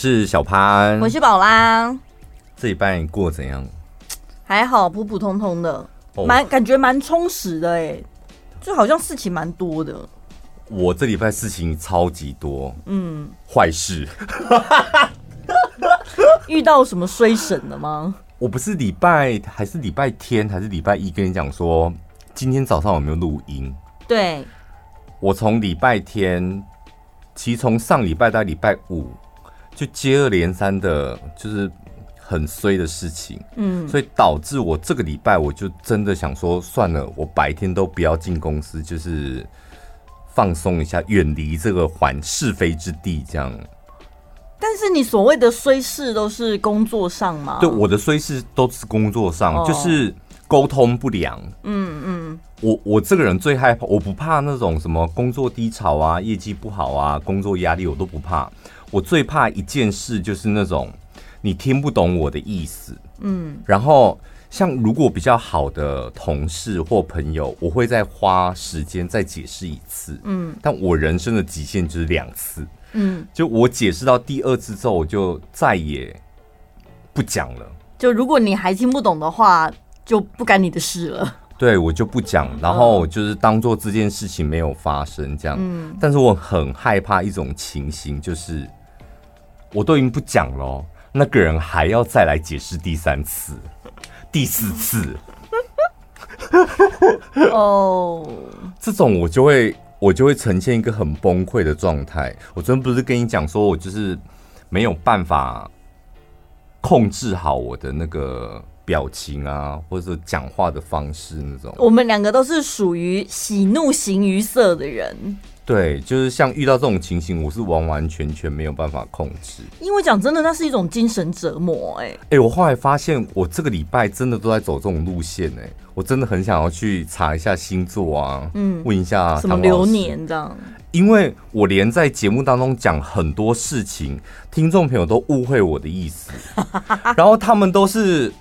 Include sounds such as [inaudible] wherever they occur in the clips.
我是小潘，我是宝拉。这礼拜过怎样？还好，普普通通的，蛮、哦、感觉蛮充实的哎，就好像事情蛮多的。我这礼拜事情超级多，嗯，坏事。[laughs] 遇到什么衰神了吗？我不是礼拜还是礼拜天还是礼拜一跟你讲说，今天早上有没有录音？对，我从礼拜天，其实从上礼拜到礼拜五。就接二连三的，就是很衰的事情，嗯，所以导致我这个礼拜我就真的想说，算了，我白天都不要进公司，就是放松一下，远离这个环是非之地，这样。但是你所谓的衰事都是工作上吗？对，我的衰事都是工作上，哦、就是沟通不良。嗯嗯，我我这个人最害怕，我不怕那种什么工作低潮啊、业绩不好啊、工作压力，我都不怕。我最怕一件事，就是那种你听不懂我的意思，嗯，然后像如果比较好的同事或朋友，我会再花时间再解释一次，嗯，但我人生的极限就是两次，嗯，就我解释到第二次之后，我就再也不讲了。就如果你还听不懂的话，就不干你的事了。对，我就不讲，然后就是当做这件事情没有发生这样。嗯，但是我很害怕一种情形，就是。我都已经不讲了，那个人还要再来解释第三次、第四次。[laughs] 哦，这种我就会我就会呈现一个很崩溃的状态。我昨天不是跟你讲说，我就是没有办法控制好我的那个表情啊，或者讲话的方式那种。我们两个都是属于喜怒形于色的人。对，就是像遇到这种情形，我是完完全全没有办法控制。因为讲真的，那是一种精神折磨、欸。哎，哎，我后来发现，我这个礼拜真的都在走这种路线、欸。哎，我真的很想要去查一下星座啊，嗯，问一下什么流年这样。因为我连在节目当中讲很多事情，听众朋友都误会我的意思，[laughs] 然后他们都是。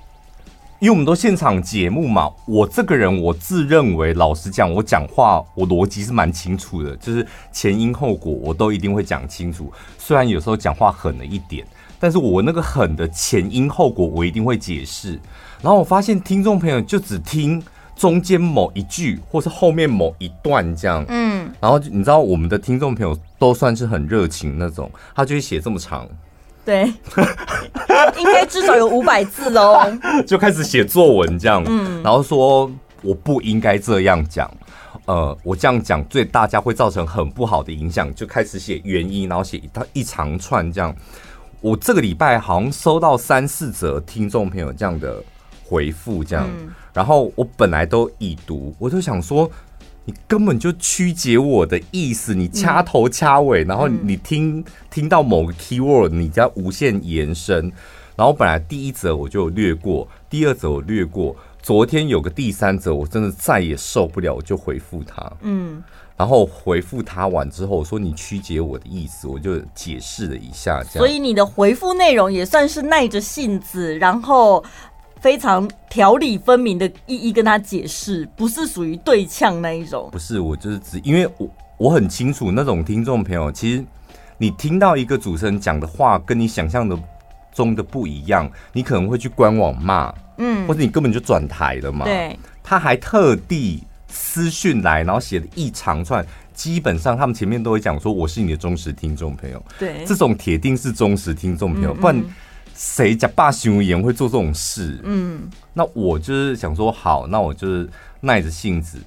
因为我们都现场节目嘛，我这个人我自认为，老实讲，我讲话我逻辑是蛮清楚的，就是前因后果我都一定会讲清楚。虽然有时候讲话狠了一点，但是我那个狠的前因后果我一定会解释。然后我发现听众朋友就只听中间某一句，或是后面某一段这样，嗯。然后你知道我们的听众朋友都算是很热情那种，他就会写这么长。对，[laughs] 应该至少有五百字哦。[laughs] 就开始写作文这样，嗯，然后说我不应该这样讲，呃，我这样讲对大家会造成很不好的影响，就开始写原因，然后写一一长串这样。我这个礼拜好像收到三四则听众朋友这样的回复，这样，然后我本来都已读，我就想说。你根本就曲解我的意思，你掐头掐尾，嗯、然后你听、嗯、听到某个 keyword，你再无限延伸。然后本来第一则我就略过，第二则我略过，昨天有个第三则，我真的再也受不了，我就回复他。嗯，然后回复他完之后，我说你曲解我的意思，我就解释了一下。这样，所以你的回复内容也算是耐着性子，然后。非常条理分明的一一跟他解释，不是属于对呛那一种。不是，我就是只，因为我我很清楚那种听众朋友，其实你听到一个主持人讲的话跟你想象的中的不一样，你可能会去官网骂，嗯，或者你根本就转台了嘛。对，他还特地私讯来，然后写了一长串，基本上他们前面都会讲说我是你的忠实听众朋友。对，这种铁定是忠实听众朋友，嗯嗯，不然。谁假霸行言会做这种事？嗯，那我就是想说，好，那我就是耐着性子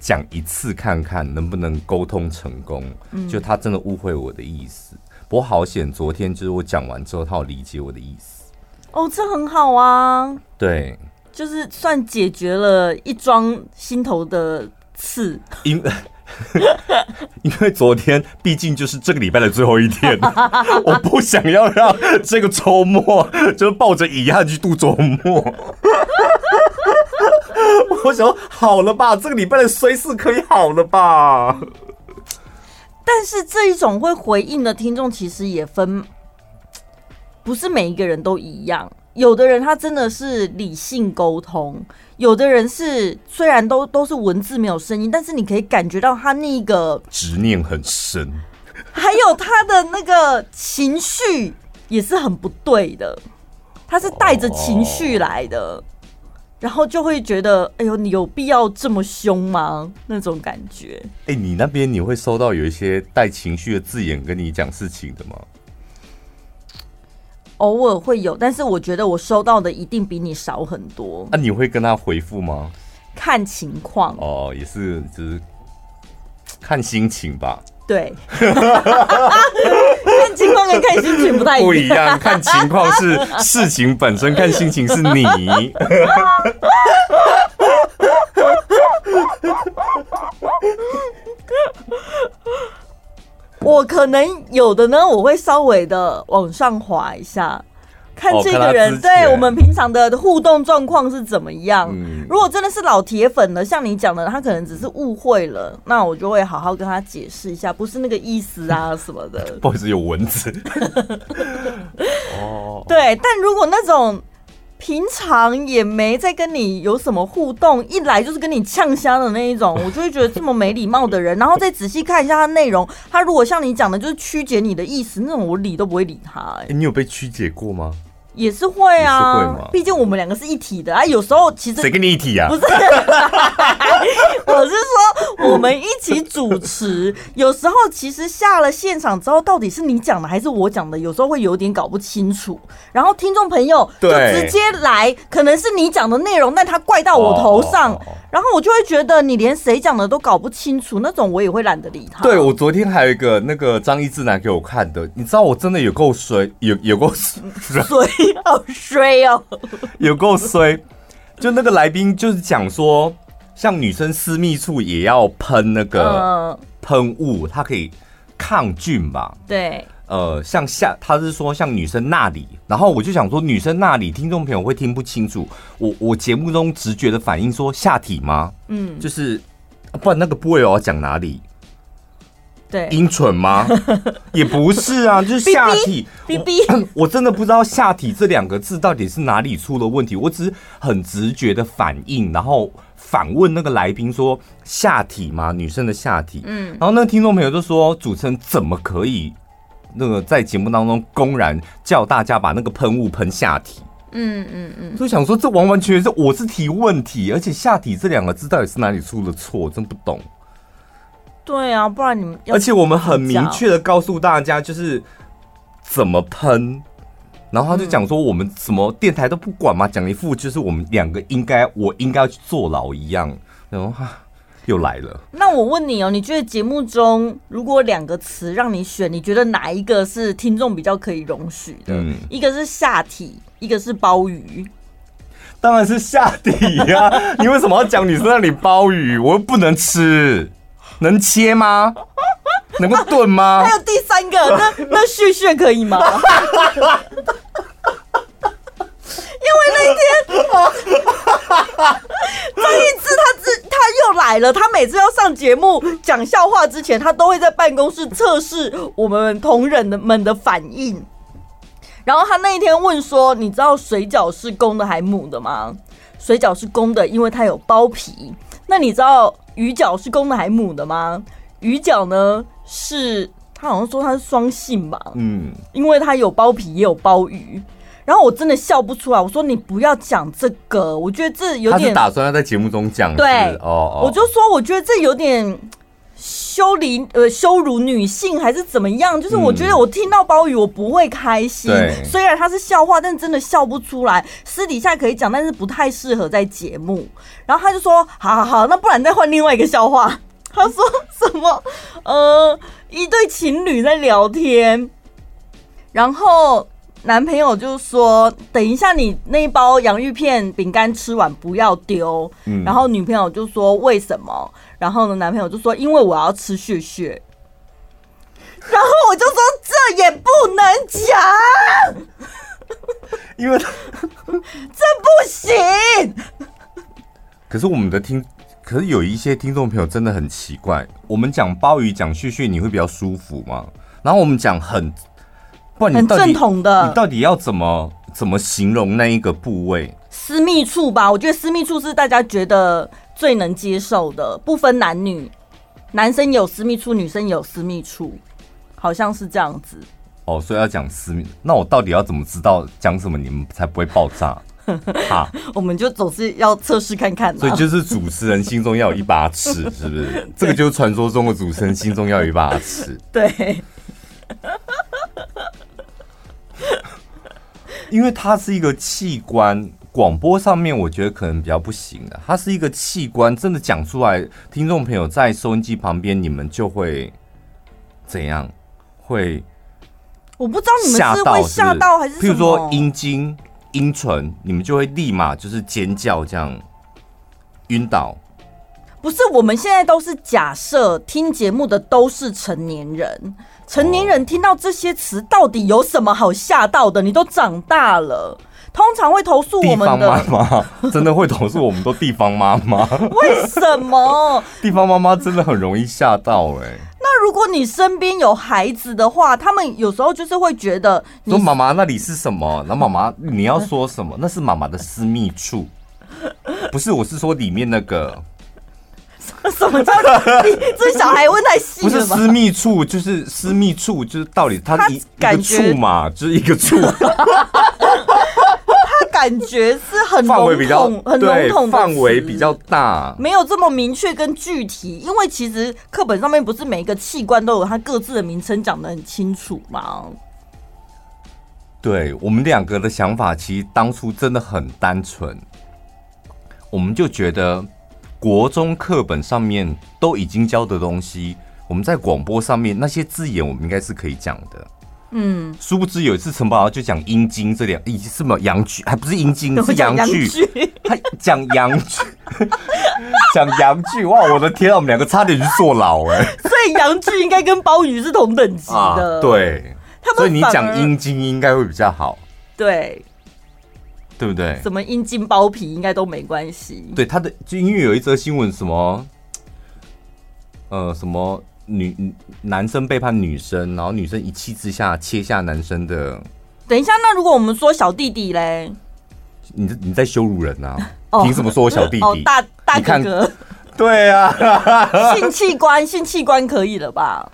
讲一次，看看能不能沟通成功。嗯，就他真的误会我的意思，不过好险，昨天就是我讲完之后，他有理解我的意思。哦，这很好啊。对，就是算解决了一桩心头的刺。因 [laughs] 因为昨天毕竟就是这个礼拜的最后一天，[laughs] 我不想要让这个周末就抱着遗憾去度周末。[laughs] 我想好了吧，这个礼拜的衰事可以好了吧？但是这一种会回应的听众其实也分，不是每一个人都一样。有的人他真的是理性沟通，有的人是虽然都都是文字没有声音，但是你可以感觉到他那个执念很深，还有他的那个情绪也是很不对的，他是带着情绪来的。哦然后就会觉得，哎呦，你有必要这么凶吗？那种感觉。哎，你那边你会收到有一些带情绪的字眼跟你讲事情的吗？偶尔会有，但是我觉得我收到的一定比你少很多。那、啊、你会跟他回复吗？看情况。哦，也是，就是看心情吧。对，[laughs] 看情况跟看心情不太一样。不一样，看情况是事情本身，[laughs] 看心情是你。[laughs] 我可能有的呢，我会稍微的往上滑一下。看这个人，哦、对我们平常的互动状况是怎么样？嗯、如果真的是老铁粉了，像你讲的，他可能只是误会了，那我就会好好跟他解释一下，不是那个意思啊 [laughs] 什么的。不好意思，有蚊子。[laughs] 哦，对，但如果那种平常也没在跟你有什么互动，一来就是跟你呛虾的那一种，我就会觉得这么没礼貌的人，然后再仔细看一下他内容，他如果像你讲的，就是曲解你的意思，那种我理都不会理他、欸。欸，你有被曲解过吗？也是会啊，毕竟我们两个是一体的啊。有时候其实谁跟你一体啊？不是，[laughs] 我是说我们一起主持。[laughs] 有时候其实下了现场之后，到底是你讲的还是我讲的，有时候会有点搞不清楚。然后听众朋友就直接来，可能是你讲的内容，但他怪到我头上。然后我就会觉得你连谁讲的都搞不清楚，那种我也会懒得理他。对，我昨天还有一个那个张一智拿给我看的，你知道我真的有够衰，有有够 [laughs] 衰，好衰哦，[laughs] 有够衰。就那个来宾就是讲说，像女生私密处也要喷那个喷雾，它可以抗菌吧？对。呃，像下，他是说像女生那里，然后我就想说女生那里，听众朋友会听不清楚。我我节目中直觉的反应说下体吗？嗯，就是，不然那个部位我要讲哪里？对，阴唇吗？[laughs] 也不是啊，就是下体。B B，[coughs] 我真的不知道下体这两个字到底是哪里出了问题。我只是很直觉的反应，然后反问那个来宾说下体吗？女生的下体。嗯，然后那个听众朋友就说主持人怎么可以？那个在节目当中公然叫大家把那个喷雾喷下体，嗯嗯嗯，所以想说这完完全全是我是提问题，而且下体这两个字到底是哪里出了错，真不懂。对啊，不然你们而且我们很明确的告诉大家就是怎么喷，然后他就讲说我们什么电台都不管嘛，讲一副就是我们两个应该我应该要去坐牢一样，然后哈。又来了。那我问你哦，你觉得节目中如果两个词让你选，你觉得哪一个是听众比较可以容许的？嗯，一个是下体，一个是鲍鱼。当然是下体呀、啊！[laughs] 你为什么要讲女生那里鲍鱼？我又不能吃，能切吗？能够炖吗？[laughs] 还有第三个，那那血血可以吗？[laughs] 因为那天张 [laughs] 一智他自他又来了，他每次要上节目讲笑话之前，他都会在办公室测试我们同仁的们的反应。然后他那一天问说：“你知道水饺是公的还母的吗？”水饺是公的，因为它有包皮。那你知道鱼饺是公的还母的吗？鱼饺呢是他好像说它是双性吧？嗯，因为它有包皮也有包鱼。然后我真的笑不出来，我说你不要讲这个，我觉得这有点。他是打算要在节目中讲，对，哦，我就说我觉得这有点羞离呃羞辱女性还是怎么样？就是我觉得我听到鲍鱼我不会开心，嗯、虽然他是笑话，但真的笑不出来。私底下可以讲，但是不太适合在节目。然后他就说：好好好，那不然再换另外一个笑话。[laughs] 他说什么？呃，一对情侣在聊天，然后。男朋友就说：“等一下，你那一包洋芋片饼干吃完不要丢。”然后女朋友就说：“为什么？”然后呢，男朋友就说：“因为我要吃血血。”然后我就说：“这也不能讲，因为 [laughs] 这不行。”可是我们的听，可是有一些听众朋友真的很奇怪，我们讲鲍鱼讲屑屑，你会比较舒服吗？然后我们讲很。很正统的，你到底要怎么怎么形容那一个部位？私密处吧，我觉得私密处是大家觉得最能接受的，不分男女，男生有私密处，女生有私密处，好像是这样子。哦，所以要讲私密。那我到底要怎么知道讲什么你们才不会爆炸？[laughs] 哈，我们就总是要测试看看。所以就是主持人心中要有一把尺，是不是？[laughs] 这个就是传说中的主持人心中要有一把尺。对，因为它是一个器官，广播上面我觉得可能比较不行的。它是一个器官，真的讲出来，听众朋友在收音机旁边，你们就会怎样？会？我不知道你们是会吓到还是什么？譬如说阴茎。阴唇，你们就会立马就是尖叫，这样晕倒。不是，我们现在都是假设听节目的都是成年人，成年人听到这些词，到底有什么好吓到的？你都长大了，通常会投诉我们的地方妈妈，[laughs] 真的会投诉我们都地方妈妈？为什么？[laughs] 地方妈妈真的很容易吓到哎、欸。那如果你身边有孩子的话，他们有时候就是会觉得说妈妈那里是什么？那妈妈你要说什么？那是妈妈的私密处，不是，我是说里面那个。[laughs] 什么叫你这小孩问太细了？不是私密处，就是私密处，就是到底他一他一个处嘛，就是一个处 [laughs] 他。感觉是很笼统，很笼统，范围比较大，没有这么明确跟具体。因为其实课本上面不是每一个器官都有它各自的名称讲得很清楚吗？对，我们两个的想法，其实当初真的很单纯，我们就觉得国中课本上面都已经教的东西，我们在广播上面那些字眼，我们应该是可以讲的。嗯，殊不知有一次陈宝就讲阴茎这两，已经是没有阳具，还不是阴茎，[laughs] 是阳具。[laughs] 他讲阳具，[laughs] 讲阳具，哇！我的天啊，我们两个差点去坐牢哎。所以阳具应该跟包鱼是同等级的，啊、对。所以你讲阴茎应该会比较好，对，对不对？什么阴茎包皮应该都没关系。对，他的就因为有一则新闻，什么，呃，什么。女男生背叛女生，然后女生一气之下切下男生的。等一下，那如果我们说小弟弟嘞？你你在羞辱人呐、啊？[laughs] 凭、oh, 什么说我小弟弟？哦，大大哥哥。对啊，[laughs] 性器官，性器官可以了吧？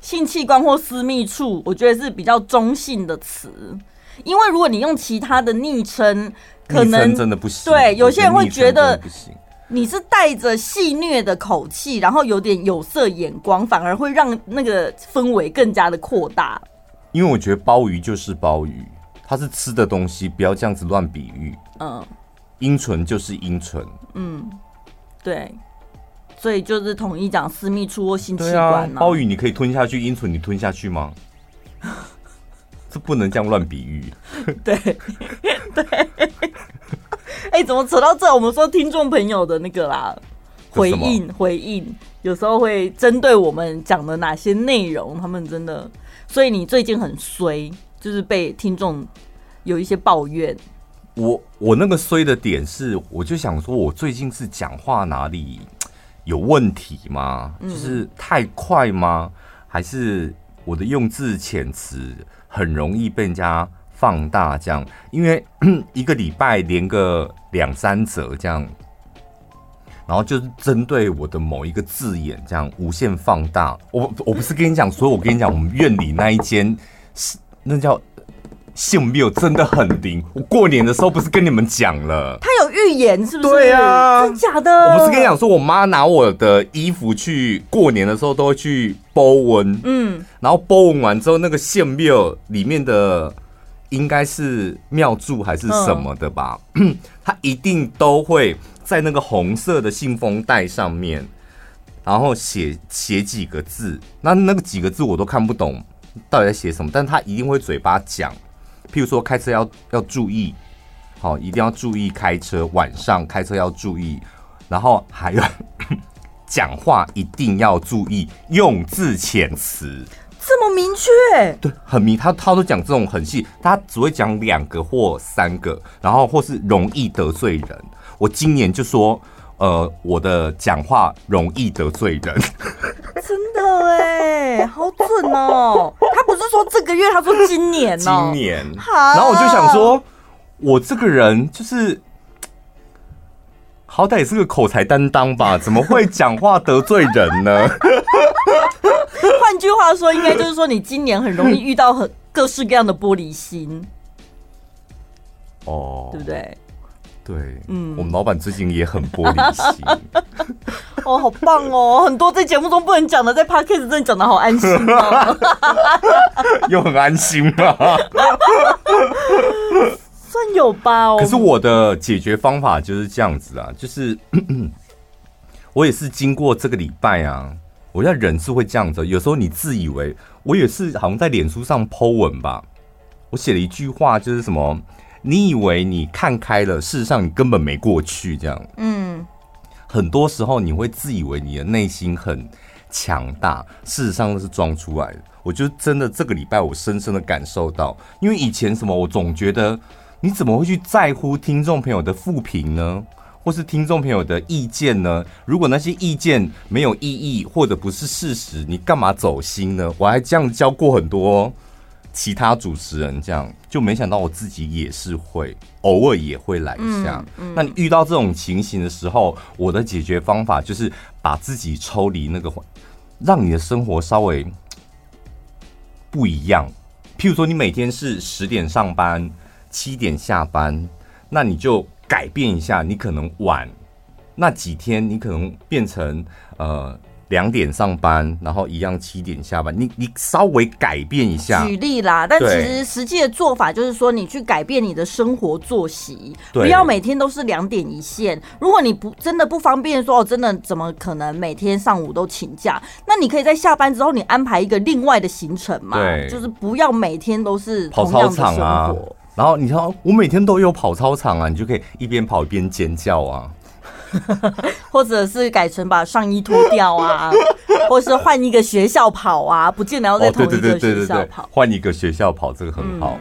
性器官或私密处，我觉得是比较中性的词，因为如果你用其他的昵称，可能真的不行。对，有些人会觉得不行。你是带着戏谑的口气，然后有点有色眼光，反而会让那个氛围更加的扩大。因为我觉得鲍鱼就是鲍鱼，它是吃的东西，不要这样子乱比喻。嗯，阴唇就是阴唇。嗯，对，所以就是统一讲私密处或性器官。鲍鱼你可以吞下去，阴唇你吞下去吗？这不能这样乱比喻。[laughs] 对，[laughs] 对。[laughs] 哎、欸，怎么扯到这？我们说听众朋友的那个啦，回应回应，有时候会针对我们讲的哪些内容，他们真的，所以你最近很衰，就是被听众有一些抱怨。我我那个衰的点是，我就想说，我最近是讲话哪里 [tsk] 有问题吗？就是太快吗？还是我的用字遣词很容易被人家？放大这样，因为 [clears throat] 一个礼拜连个两三折这样，然后就是针对我的某一个字眼这样无限放大。我我不是跟你讲，所以我跟你讲，我们院里那一间是那叫性病真的很灵。我过年的时候不是跟你们讲了，他预言是不是？对啊，真假的？我不是跟你讲说，我妈拿我的衣服去过年的时候都会去包温，嗯，然后包纹完之后，那个性病里面的。应该是庙祝还是什么的吧？嗯、[clears throat] 他一定都会在那个红色的信封袋上面，然后写写几个字。那那个几个字我都看不懂，到底在写什么？但他一定会嘴巴讲，譬如说开车要要注意，好，一定要注意开车，晚上开车要注意，然后还有 [coughs] 讲话一定要注意用字遣词。这么明确？对，很明。他他都讲这种很细，他只会讲两个或三个，然后或是容易得罪人。我今年就说，呃，我的讲话容易得罪人。[laughs] [laughs] 真的哎，好准哦！他不是说这个月，他说今年哦。今年。然后我就想说，我这个人就是，[tsk] 好歹也是个口才担当吧？[laughs] 怎么会讲话得罪人呢？[laughs] 换句话说，应该就是说你今年很容易遇到很各式各样的玻璃心。哦，对不对？对，嗯，我们老板最近也很玻璃心。[laughs] 哦，好棒哦！很多在节目中不能讲的，在 Podcast 真的讲的好安心哦。又很安心吗？算有吧。哦。可是我的解决方法就是这样子啊，就是 [clears throat] 我也是经过这个礼拜啊，我要人是会这样子。有时候你自以为，我也是好像在脸书上 po 文吧，我写了一句话，就是什么。你以为你看开了，事实上你根本没过去。这样，嗯，很多时候你会自以为你的内心很强大，事实上都是装出来的。我就真的这个礼拜，我深深的感受到，因为以前什么，我总觉得你怎么会去在乎听众朋友的复评呢，或是听众朋友的意见呢？如果那些意见没有意义，或者不是事实，你干嘛走心呢？我还这样教过很多。其他主持人这样，就没想到我自己也是会偶尔也会来一下。嗯嗯、那你遇到这种情形的时候，我的解决方法就是把自己抽离那个环，让你的生活稍微不一样。譬如说，你每天是十点上班，七点下班，那你就改变一下，你可能晚那几天，你可能变成呃。两点上班，然后一样七点下班。你你稍微改变一下，举例啦。但其实实际的做法就是说，你去改变你的生活作息，不要每天都是两点一线。如果你不真的不方便说，哦，真的怎么可能每天上午都请假？那你可以在下班之后，你安排一个另外的行程嘛。对，就是不要每天都是同样的生活。跑操场啊。然后你说我每天都有跑操场啊，你就可以一边跑一边尖叫啊。[laughs] 或者是改成把上衣脱掉啊，[laughs] 或是换一个学校跑啊，不见得要在同一个学校跑，换一个学校跑，这个很好。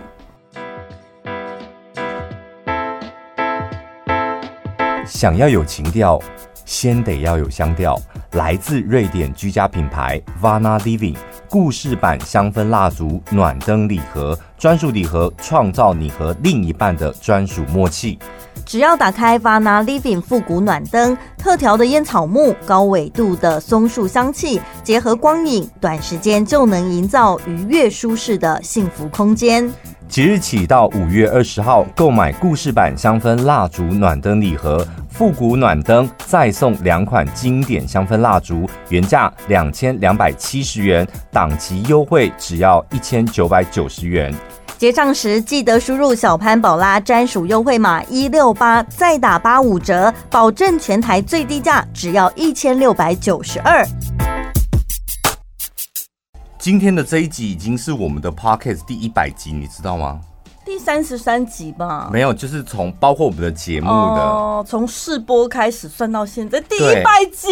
想要有情调，先得要有香调。来自瑞典居家品牌 Vana Living 故事版香氛蜡烛暖灯礼盒，专属礼盒，创造你和另一半的专属默契。只要打开 Vana Living 复古暖灯，特调的烟草木、高纬度的松树香气，结合光影，短时间就能营造愉悦舒适的幸福空间。即日起到五月二十号，购买故事版香氛蜡烛暖灯礼盒、复古暖灯，再送两款经典香氛蜡烛，原价两千两百七十元，档期优惠只要一千九百九十元。结账时记得输入小潘宝拉专属优惠码一六八，再打八五折，保证全台最低价只要一千六百九十二。今天的这一集已经是我们的 Podcast 第一百集，你知道吗？第三十三集吧？没有，就是从包括我们的节目的，哦，从试播开始算到现在第一百集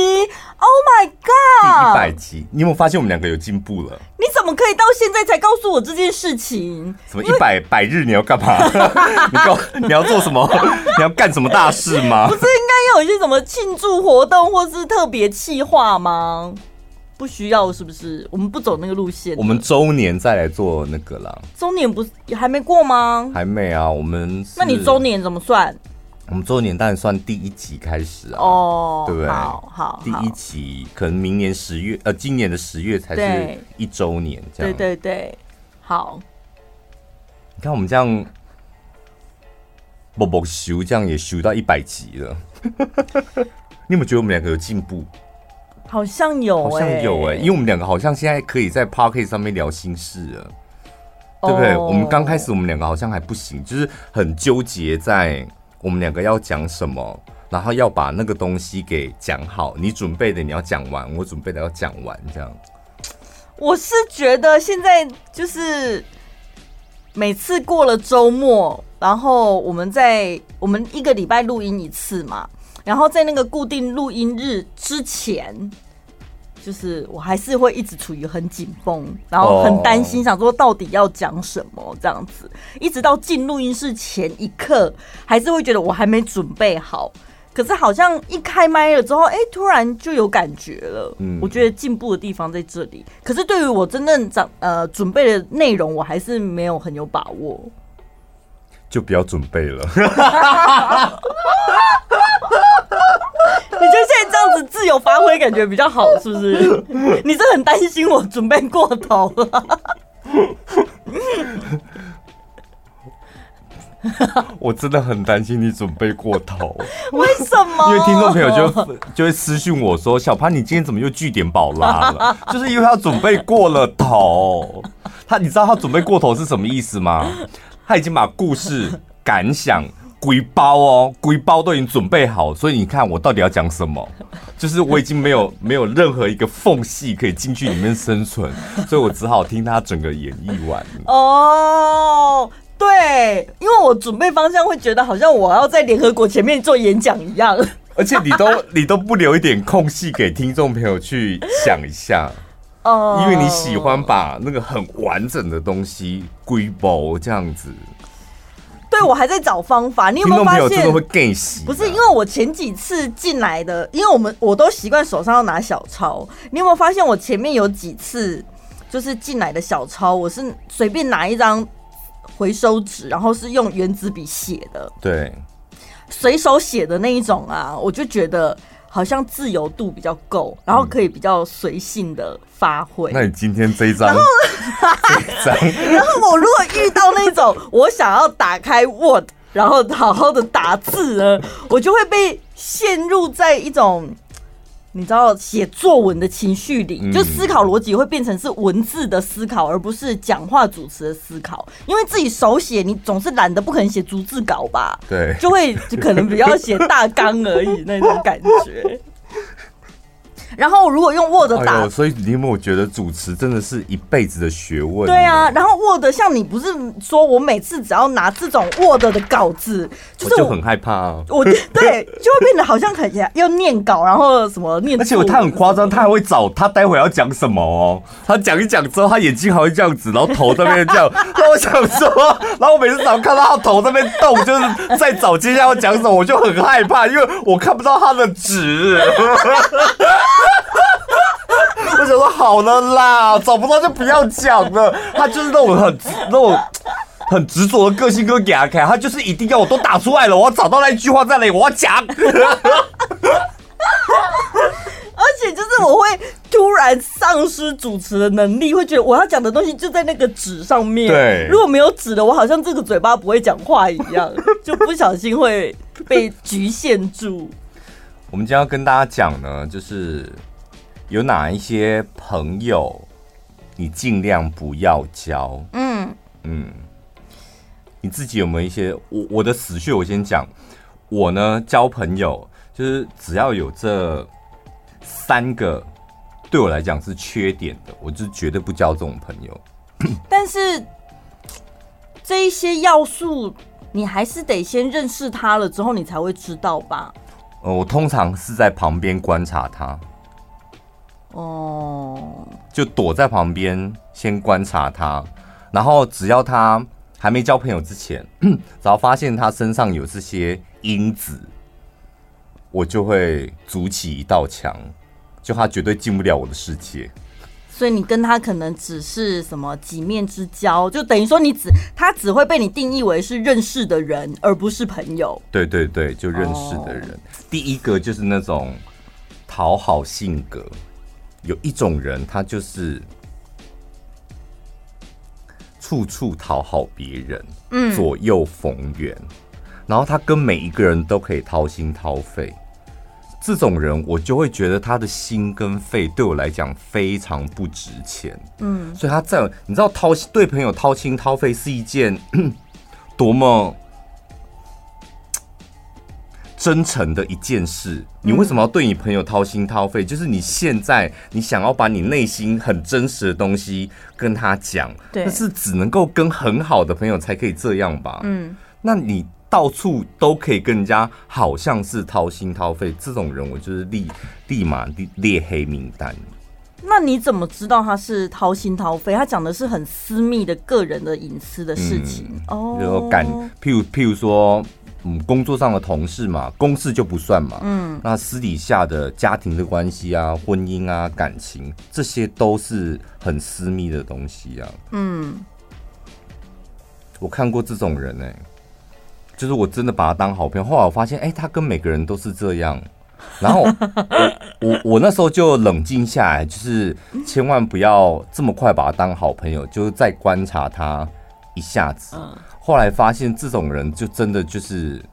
，Oh my God！第一百集，你有没有发现我们两个有进步了？你怎么可以到现在才告诉我这件事情？什么一百百日你要干嘛？[laughs] 你告你要做什么？[laughs] 你要干什么大事吗？不是应该有一些什么庆祝活动或是特别企划吗？不需要是不是？我们不走那个路线。我们周年再来做那个啦。周年不是还没过吗？还没啊，我们。那你周年怎么算？我们周年当然算第一集开始啊。哦，对不对？好好。第一集可能明年十月，呃，今年的十月才是一周年，这样。对对对，好。你看我们这样，默默修，这样也修到一百集了。[laughs] 你有没有觉得我们两个有进步？好像有、欸，好像有哎、欸，因为我们两个好像现在可以在 Podcast 上面聊心事了，对不对？Oh. 我们刚开始我们两个好像还不行，就是很纠结在我们两个要讲什么，然后要把那个东西给讲好。你准备的你要讲完，我准备的要讲完，这样。我是觉得现在就是每次过了周末，然后我们在我们一个礼拜录音一次嘛。然后在那个固定录音日之前，就是我还是会一直处于很紧绷，然后很担心，想说到底要讲什么这样子，一直到进录音室前一刻，还是会觉得我还没准备好。可是好像一开麦了之后，哎，突然就有感觉了。嗯，我觉得进步的地方在这里。可是对于我真正长呃准备的内容，我还是没有很有把握。就不要准备了。[laughs] 由发挥感觉比较好，是不是？[laughs] 你是很担心我准备过头了？[laughs] 我真的很担心你准备过头。为什么？因为听众朋友就就会私讯我说：“小潘，你今天怎么又据点宝拉了？” [laughs] 就是因为他准备过了头。他，你知道他准备过头是什么意思吗？他已经把故事、感想、归包哦，归包都已经准备好，所以你看我到底要讲什么？[laughs] 就是我已经没有没有任何一个缝隙可以进去里面生存，所以我只好听他整个演绎完。哦。对，因为我准备方向会觉得好像我要在联合国前面做演讲一样，而且你都你都不留一点空隙给听众朋友去想一下哦，因为你喜欢把那个很完整的东西归包这样子。对，我还在找方法，你有没有发现？真的会更喜？不是，因为我前几次进来的，因为我们我都习惯手上要拿小抄，你有没有发现我前面有几次就是进来的小抄，我是随便拿一张。回收纸，然后是用原子笔写的，对，随手写的那一种啊，我就觉得好像自由度比较够，然后可以比较随性的发挥。那你今天这一张，然后，[laughs] 然后我如果遇到那种我想要打开 Word，然后好好的打字呢，我就会被陷入在一种。你知道写作文的情绪里，就思考逻辑会变成是文字的思考，而不是讲话主持的思考。因为自己手写，你总是懒得不可能写逐字稿吧？对，就会就可能比较写大纲而已那种感觉。[laughs] 然后如果用 Word 打，哎，所以你有没有觉得主持真的是一辈子的学问？对啊，然后 Word 像你不是说我每次只要拿这种 Word 的稿子，就是就很害怕啊。我 [laughs] 对，就会变得好像很要念稿，然后什么念，而且他很夸张，他还会找他待会要讲什么哦。他讲一讲之后，他眼睛还会这样子，然后头在那边这样。[laughs] 那我想说，然后我每次早上看到他头在那边动，就是在找接下来要讲什么，我就很害怕，因为我看不到他的纸。[laughs] 我想说好了啦，找不到就不要讲了。他就是那种很那种很执着的个性，跟给他看，他就是一定要我都打出来了，我要找到那一句话在哪里，我要讲。而且就是我会突然丧失主持的能力，会觉得我要讲的东西就在那个纸上面。对，如果没有纸的，我好像这个嘴巴不会讲话一样，就不小心会被局限住。[laughs] 我们今天要跟大家讲呢，就是有哪一些朋友，你尽量不要交。嗯嗯，你自己有没有一些？我我的死穴，我先讲。我呢，交朋友就是只要有这三个对我来讲是缺点的，我就绝对不交这种朋友。[coughs] 但是这一些要素，你还是得先认识他了之后，你才会知道吧。呃，我通常是在旁边观察他，哦，就躲在旁边先观察他，然后只要他还没交朋友之前，[clears throat] 只要发现他身上有这些因子，我就会筑起一道墙，就他绝对进不了我的世界。所以你跟他可能只是什么几面之交，就等于说你只他只会被你定义为是认识的人，而不是朋友。对对对，就认识的人。第一个就是那种讨好性格，有一种人他就是处处讨好别人，嗯，左右逢源，然后他跟每一个人都可以掏心掏肺。这种人，我就会觉得他的心跟肺对我来讲非常不值钱。嗯，所以他在你知道掏对朋友掏心掏肺是一件 [clears throat] 多么真诚的一件事。你为什么要对你朋友掏心掏肺？就是你现在你想要把你内心很真实的东西跟他讲，但是只能够跟很好的朋友才可以这样吧？嗯，那你。到处都可以跟人家好像是掏心掏肺，这种人我就是立立马列列黑名单。那你怎么知道他是掏心掏肺？他讲的是很私密的个人的隐私的事情哦。比如说感，譬如譬如说，嗯，工作上的同事嘛，公事就不算嘛。嗯，那私底下的家庭的关系啊、婚姻啊、感情，这些都是很私密的东西啊。嗯，我看过这种人哎、欸。就是我真的把他当好朋友，后来我发现，哎、欸，他跟每个人都是这样。然后我我我那时候就冷静下来，就是千万不要这么快把他当好朋友，就是再观察他一下子。后来发现这种人就真的就是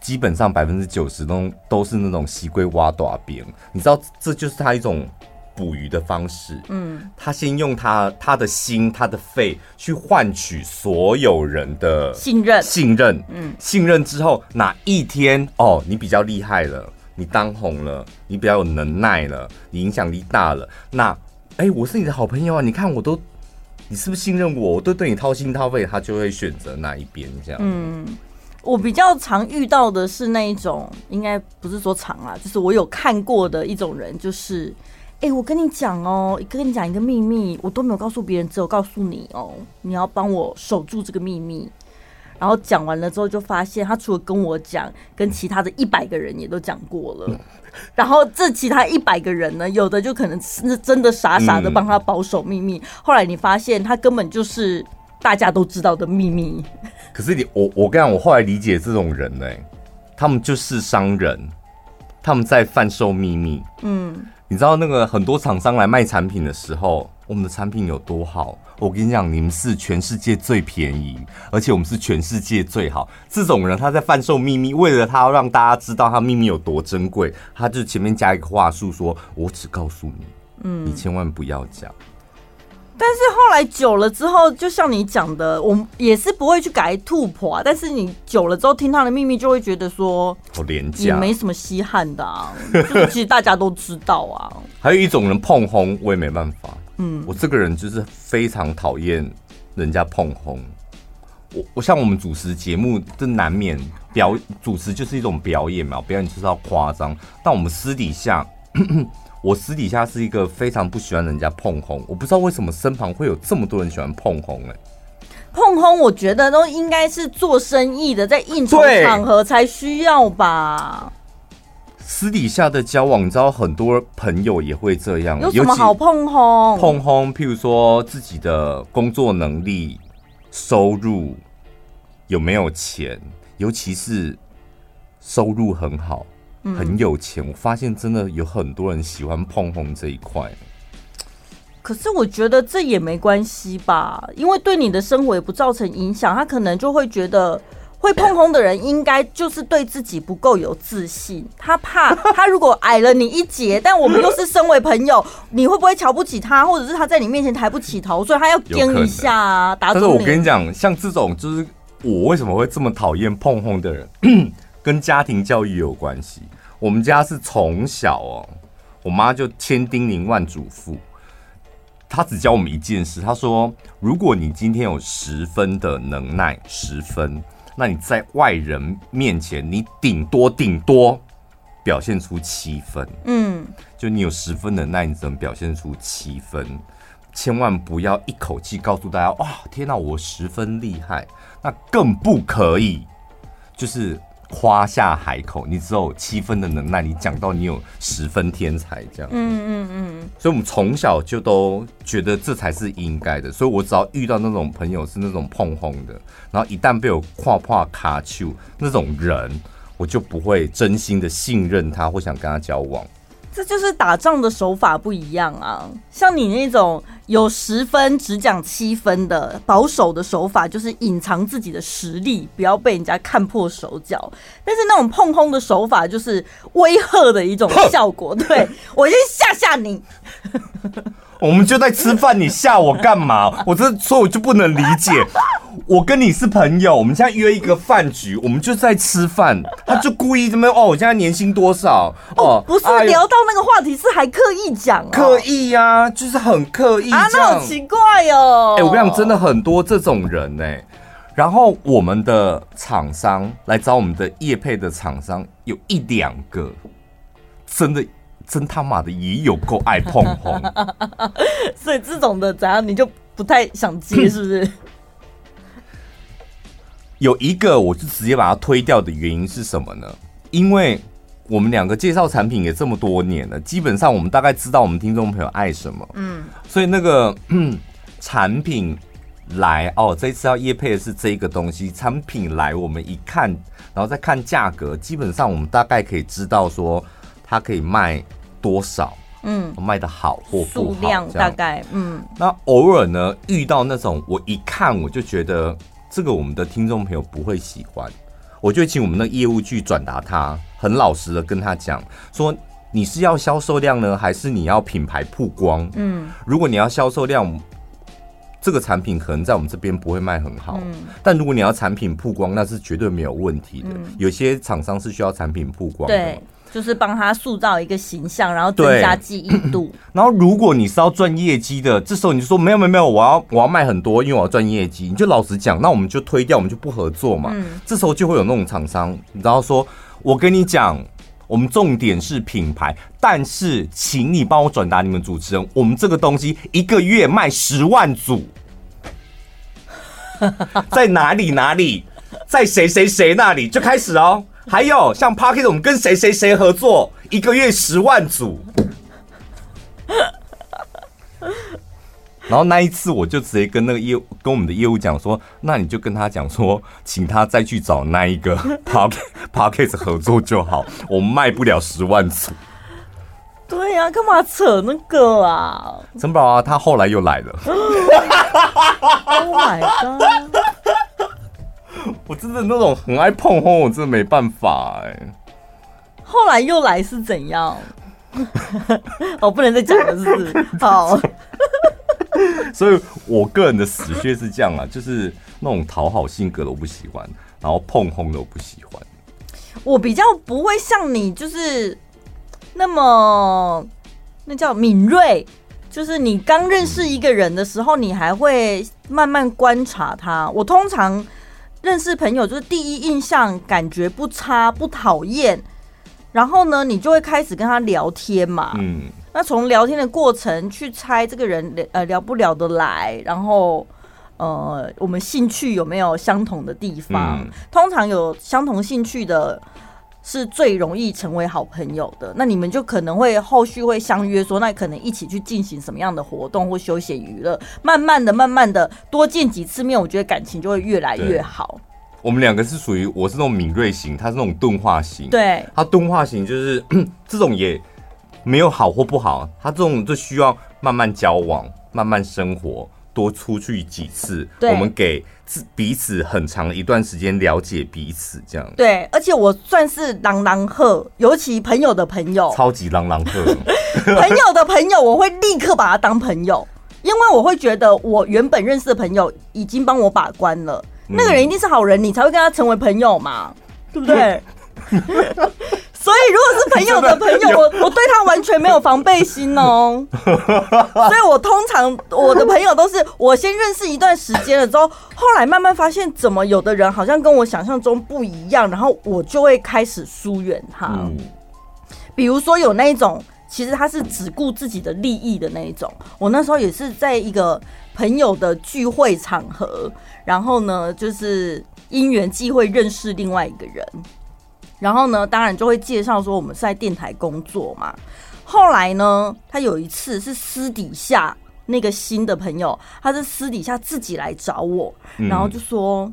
基本上百分之九十都都是那种西龟挖大边，你知道这就是他一种捕鱼的方式。嗯，他先用他他的心、他的肺去换取所有人的信任，信任。嗯，信任之后哪一天哦，你比较厉害了。你当红了，你比较有能耐了，你影响力大了，那哎、欸，我是你的好朋友啊！你看我都，你是不是信任我？我都对你掏心掏肺，他就会选择那一边这样。嗯，我比较常遇到的是那一种，应该不是说常啊，就是我有看过的一种人，就是哎、我跟你讲哦，跟你讲一个秘密，我都没有告诉别人，只有告诉你哦，你要帮我守住这个秘密。然后讲完了之后，就发现他除了跟我讲，跟其他的一百个人也都讲过了。然后这其他一百个人呢，有的就可能是真的傻傻的帮他保守秘密。后来你发现他根本就是大家都知道的秘密。可是你我我跟你讲，我后来理解这种人呢，他们就是商人，他们在贩售秘密。嗯，你知道那个很多厂商来卖产品的时候，我们的产品有多好？我跟你讲，你们是全世界最便宜，而且我们是全世界最好。这种人他在贩售秘密，为了他要让大家知道他秘密有多珍贵，他就前面加一个话术，说我只告诉你，嗯，你千万不要讲。但是后来久了之后，就像你讲的，我们也是不会去改吐婆啊。但是你久了之后听他的秘密，就会觉得说好廉价，也没什么稀罕的啊。就是其实大家都知道啊。[laughs] 还有一种人碰红，我也没办法。嗯，我这个人就是非常讨厌人家碰红。我我像我们主持节目，这难免表主持就是一种表演嘛，表演就是要夸张。但我们私底下，[clears throat] 我私底下是一个非常不喜欢人家碰红。我不知道为什么身旁会有这么多人喜欢碰红哎、欸。碰红，我觉得都应该是做生意的，在应酬场合才需要吧。私底下的交往，你知道很多朋友也会这样。有什么好碰轰？碰轰，譬如说自己的工作能力、收入有没有钱，尤其是收入很好、很有钱。嗯、我发现真的有很多人喜欢碰轰这一块。可是我觉得这也没关系吧，因为对你的生活也不造成影响。他可能就会觉得。会碰红的人应该就是对自己不够有自信，他怕他如果矮了你一截，但我们又是身为朋友，你会不会瞧不起他，或者是他在你面前抬不起头，所以他要跟一下啊，打。但是我跟你讲，像这种就是我为什么会这么讨厌碰碰的人，跟家庭教育有关系。我们家是从小哦，我妈就千叮咛万嘱咐，她只教我们一件事，她说：如果你今天有十分的能耐，十分。那你在外人面前，你顶多顶多表现出七分，嗯，就你有十分的，那你怎么表现出七分，千万不要一口气告诉大家，哇，天哪，我十分厉害，那更不可以，就是。夸下海口，你只有七分的能耐，你讲到你有十分天才这样。嗯嗯嗯。所以，我们从小就都觉得这才是应该的。所以我只要遇到那种朋友是那种碰碰的，然后一旦被我夸夸卡丘那种人，我就不会真心的信任他或想跟他交往。这就是打仗的手法不一样啊！像你那种有十分只讲七分的保守的手法，就是隐藏自己的实力，不要被人家看破手脚。但是那种碰轰的手法，就是威吓的一种效果。对，我先吓吓你。我们就在吃饭，你吓我干嘛？我这所以我就不能理解。我跟你是朋友，我们现在约一个饭局，我们就在吃饭，他就故意这么哦，我现在年薪多少？哦，不是聊到那个话题，是还刻意讲，刻意呀，就是很刻意啊，那好奇怪哦。哎，我跟你讲，真的很多这种人呢。然后我们的厂商来找我们的业配的厂商有一两个，真的。真他妈的也有够爱碰红，[laughs] 所以这种的怎样你就不太想接，是不是？[coughs] 有一个我就直接把它推掉的原因是什么呢？因为我们两个介绍产品也这么多年了，基本上我们大概知道我们听众朋友爱什么，嗯，所以那个 [coughs] 产品来哦，这次要业配的是这个东西，产品来我们一看，然后再看价格，基本上我们大概可以知道说。它可以卖多少，嗯，卖的好或不好，数量大概，嗯。那偶尔呢，遇到那种我一看我就觉得这个我们的听众朋友不会喜欢，我就请我们的业务去转达他，很老实的跟他讲说，你是要销售量呢，还是你要品牌曝光？嗯，如果你要销售量。这个产品可能在我们这边不会卖很好，嗯，但如果你要产品曝光，那是绝对没有问题的。嗯，有些厂商是需要产品曝光的，对，就是帮他塑造一个形象，然后增加记忆度。然后如果你是要赚业绩的，这时候你就说没有没有没有，我要我要卖很多，因为我要赚业绩。你就老实讲，那我们就推掉，我们就不合作嘛。嗯，这时候就会有那种厂商，然后说我跟你讲。我们重点是品牌，但是请你帮我转达你们主持人，我们这个东西一个月卖十万组，[laughs] 在哪里哪里，在谁谁谁那里就开始哦。[laughs] 还有像 Podcast 我们跟谁谁谁合作，一个月十万组。然后那一次，我就直接跟那个业务跟我们的业务讲说，那你就跟他讲说，请他再去找那一个 [laughs] Podcast [laughs] 合作就好，我们卖不了十万组。对呀、啊，干嘛扯那个啊？陈宝啊，他后来又来了。Oh my god！[laughs] 我真的那种很爱碰轰，我真的没办法哎、欸。后来又来是怎样？我 [laughs] 不能再讲了，是不是？好。[laughs] 所以，我个人的死穴是这样啊，就是那种讨好性格的我不喜欢，然后碰轰的我不喜欢。我比较不会像你，就是那么那叫敏锐，就是你刚认识一个人的时候，你还会慢慢观察他。我通常认识朋友，就是第一印象感觉不差，不讨厌，然后呢，你就会开始跟他聊天嘛。嗯。那从聊天的过程去猜这个人呃聊不聊得来，然后呃我们兴趣有没有相同的地方？嗯、通常有相同兴趣的是最容易成为好朋友的。那你们就可能会后续会相约说，那可能一起去进行什么样的活动或休闲娱乐？慢慢的、慢慢的多见几次面，我觉得感情就会越来越好。我们两个是属于我是那种敏锐型，他是那种钝化型。对，他钝化型就是 [clears throat] 这种也。没有好或不好，他这种就需要慢慢交往、慢慢生活，多出去几次。对，我们给彼此很长一段时间了解彼此，这样。对，而且我算是狼狼赫，尤其朋友的朋友，超级狼狼赫。[laughs] 朋友的朋友，我会立刻把他当朋友，因为我会觉得我原本认识的朋友已经帮我把关了，嗯、那个人一定是好人，你才会跟他成为朋友嘛，对不对？[laughs] [laughs] 所以，如果是朋友的朋友，[laughs] 我我对他完全没有防备心哦。[laughs] 所以我通常我的朋友都是我先认识一段时间了之后，后来慢慢发现怎么有的人好像跟我想象中不一样，然后我就会开始疏远他。比如说有那一种，其实他是只顾自己的利益的那一种。我那时候也是在一个朋友的聚会场合，然后呢，就是因缘际会认识另外一个人。然后呢，当然就会介绍说我们是在电台工作嘛。后来呢，他有一次是私底下那个新的朋友，他是私底下自己来找我，然后就说：“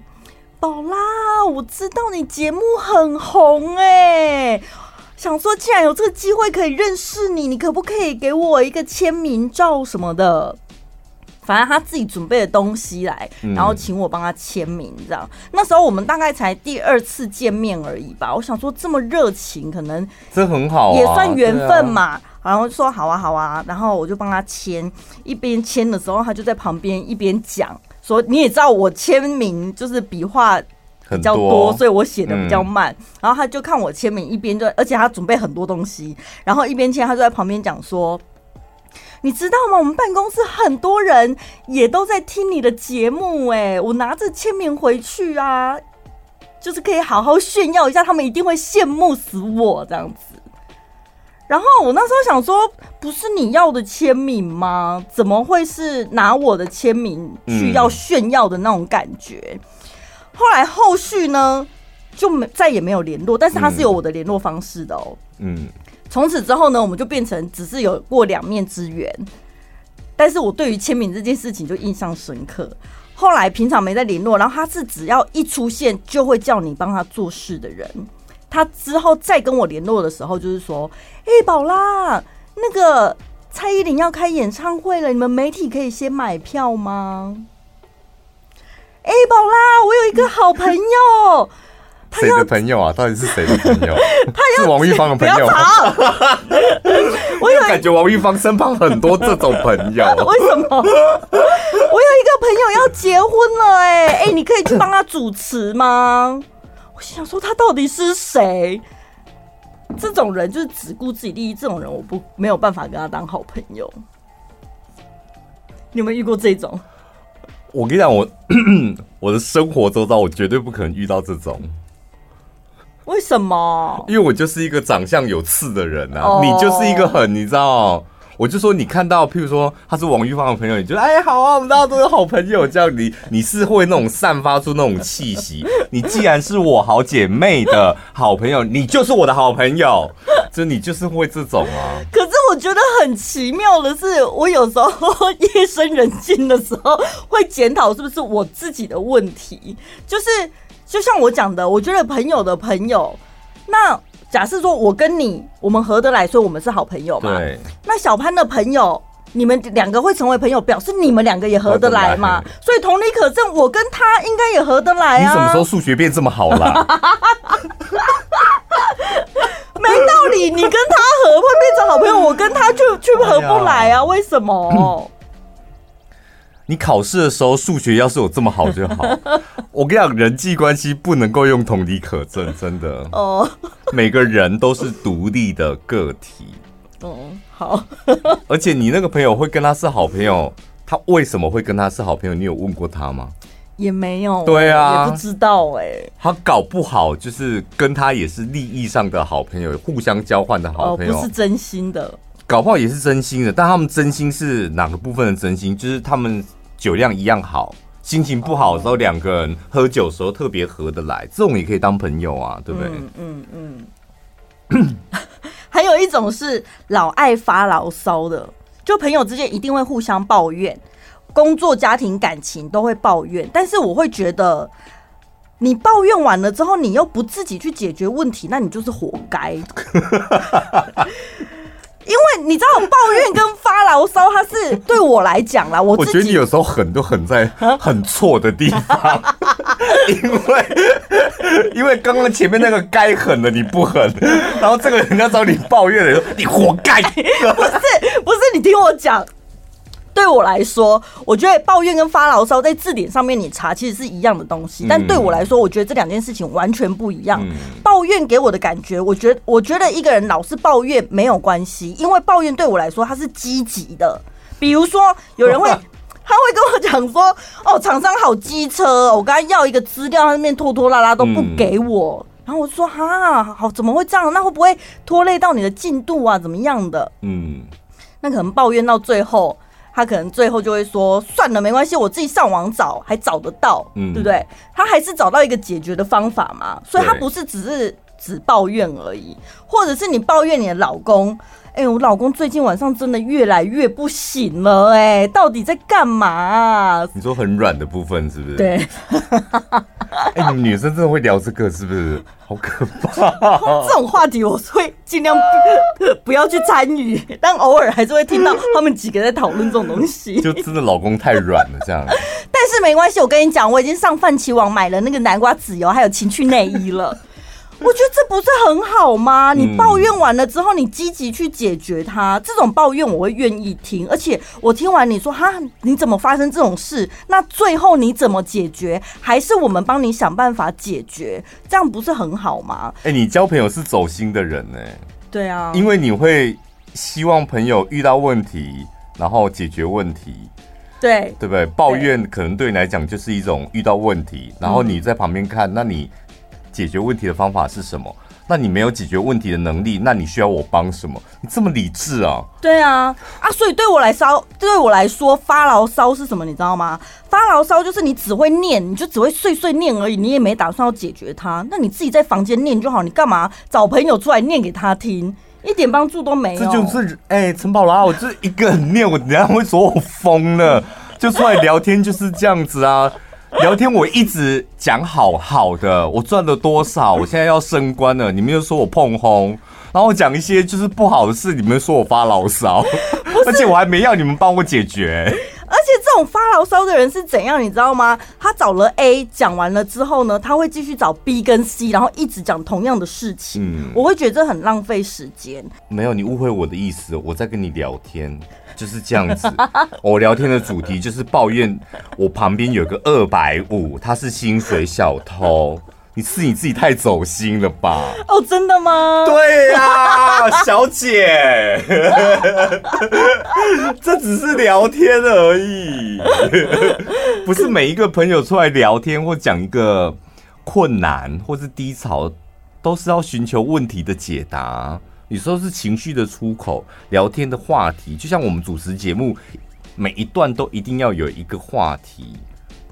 宝拉，我知道你节目很红哎，想说既然有这个机会可以认识你，你可不可以给我一个签名照什么的？”反正他自己准备的东西来，然后请我帮他签名，这样。嗯、那时候我们大概才第二次见面而已吧。我想说这么热情，可能这很好，也算缘分嘛。然后说好啊好啊，然后我就帮他签。一边签的时候，他就在旁边一边讲说：“你也知道我签名就是笔画比较多，所以我写的比较慢。嗯”然后他就看我签名，一边就而且他准备很多东西，然后一边签，他就在旁边讲说。你知道吗？我们办公室很多人也都在听你的节目，哎，我拿着签名回去啊，就是可以好好炫耀一下，他们一定会羡慕死我这样子。然后我那时候想说，不是你要的签名吗？怎么会是拿我的签名去要炫耀的那种感觉？嗯、后来后续呢，就没再也没有联络，但是他是有我的联络方式的哦。嗯。从此之后呢，我们就变成只是有过两面之缘，但是我对于签名这件事情就印象深刻。后来平常没再联络，然后他是只要一出现就会叫你帮他做事的人，他之后再跟我联络的时候，就是说：“哎、宝拉，那个蔡依林要开演唱会了，你们媒体可以先买票吗？”哎、宝拉，我有一个好朋友。[laughs] 谁的朋友啊？到底是谁的朋友？[laughs] 他是王玉芳的朋友。[laughs] 我有感觉王玉芳身旁很多这种朋友。[laughs] 为什么？我有一个朋友要结婚了、欸，哎哎，你可以去帮他主持吗？我想说他到底是谁？这种人就是只顾自己利益，这种人我不没有办法跟他当好朋友。你有没有遇过这种？我跟你讲，我 [clears throat] 我的生活周遭，我绝对不可能遇到这种。为什么？因为我就是一个长相有刺的人啊！Oh. 你就是一个很，你知道，我就说你看到，譬如说他是王玉芳的朋友，你就哎好啊，我们大家都是好朋友，这样你你是会那种散发出那种气息。[laughs] 你既然是我好姐妹的好朋友，你就是我的好朋友，就你就是会这种啊。可是我觉得很奇妙的是，我有时候 [laughs] 夜深人静的时候会检讨是不是我自己的问题，就是。就像我讲的，我觉得朋友的朋友，那假设说我跟你我们合得来，所以我们是好朋友嘛。对。那小潘的朋友，你们两个会成为朋友，表示你们两个也合得来嘛？所以同理可证，我跟他应该也合得来啊。你什么时候数学变这么好了？[laughs] 没道理，你跟他合会变成好朋友，我跟他就就合不来啊？为什么？你考试的时候数学要是有这么好就好。[laughs] 我跟你讲，人际关系不能够用同理可证，真的。哦，每个人都是独立的个体。嗯，好。[laughs] 而且你那个朋友会跟他是好朋友，他为什么会跟他是好朋友？你有问过他吗？也没有。对啊，也不知道哎、欸。他搞不好就是跟他也是利益上的好朋友，互相交换的好朋友，哦、不是真心的。搞不好也是真心的，但他们真心是哪个部分的真心？就是他们酒量一样好，心情不好的时候，两个人喝酒的时候特别合得来，这种也可以当朋友啊，对不对？嗯嗯。嗯 [coughs] 还有一种是老爱发牢骚的，就朋友之间一定会互相抱怨，工作、家庭、感情都会抱怨，但是我会觉得，你抱怨完了之后，你又不自己去解决问题，那你就是活该。[laughs] 因为你知道，抱怨跟发牢骚，它是对我来讲啦，我我觉得你有时候狠都狠在很错的地方，[laughs] 因为因为刚刚前面那个该狠的你不狠，然后这个人家找你抱怨的时候，你活该，不 [laughs] 是不是，你听我讲。对我来说，我觉得抱怨跟发牢骚在字典上面你查其实是一样的东西，但对我来说，我觉得这两件事情完全不一样。抱怨给我的感觉，我觉得我觉得一个人老是抱怨没有关系，因为抱怨对我来说它是积极的。比如说，有人会 [laughs] 他会跟我讲说：“哦，厂商好机车，我跟他要一个资料，他那边拖拖拉拉都不给我。”然后我说：“哈，好，怎么会这样？那会不会拖累到你的进度啊？怎么样的？”嗯，那可能抱怨到最后。他可能最后就会说：“算了，没关系，我自己上网找，还找得到，嗯，对不对？他还是找到一个解决的方法嘛。所以他不是只是只抱怨而已，或者是你抱怨你的老公。”哎、欸，我老公最近晚上真的越来越不行了，哎，到底在干嘛、啊？你说很软的部分是不是？对。[laughs] 哎、欸，你们女生真的会聊这个是不是？好可怕！这种话题我会尽量不，[laughs] 不要去参与，但偶尔还是会听到他们几个在讨论这种东西。就真的老公太软了这样。[laughs] 但是没关系，我跟你讲，我已经上泛起网买了那个南瓜籽油还有情趣内衣了。[laughs] 我觉得这不是很好吗？你抱怨完了之后，你积极去解决它，这种抱怨我会愿意听。而且我听完你说哈，你怎么发生这种事？那最后你怎么解决？还是我们帮你想办法解决？这样不是很好吗？哎，你交朋友是走心的人呢。对啊，因为你会希望朋友遇到问题，然后解决问题。对，对不对？抱怨可能对你来讲就是一种遇到问题，然后你在旁边看，那你。解决问题的方法是什么？那你没有解决问题的能力，那你需要我帮什么？你这么理智啊？对啊，啊，所以对我来说，对我来说发牢骚是什么？你知道吗？发牢骚就是你只会念，你就只会碎碎念而已，你也没打算要解决它。那你自己在房间念就好，你干嘛找朋友出来念给他听？一点帮助都没有。这就是哎，陈宝拉，我就是一个人念，我等下会说我疯了，就出来聊天就是这样子啊。聊天我一直讲好好的，我赚了多少，我现在要升官了，你们又说我碰轰，然后讲一些就是不好的事，你们说我发牢骚，而且我还没要你们帮我解决。而且这种发牢骚的人是怎样，你知道吗？他找了 A 讲完了之后呢，他会继续找 B 跟 C，然后一直讲同样的事情。嗯，我会觉得这很浪费时间。没有，你误会我的意思，我在跟你聊天，就是这样子。[laughs] 我聊天的主题就是抱怨我旁边有个二百五，他是薪水小偷。你是你自己太走心了吧？哦，真的吗？对呀，[laughs] 小姐，[laughs] 这只是聊天而已，[laughs] 不是每一个朋友出来聊天或讲一个困难或是低潮，都是要寻求问题的解答。有时候是情绪的出口，聊天的话题，就像我们主持节目，每一段都一定要有一个话题，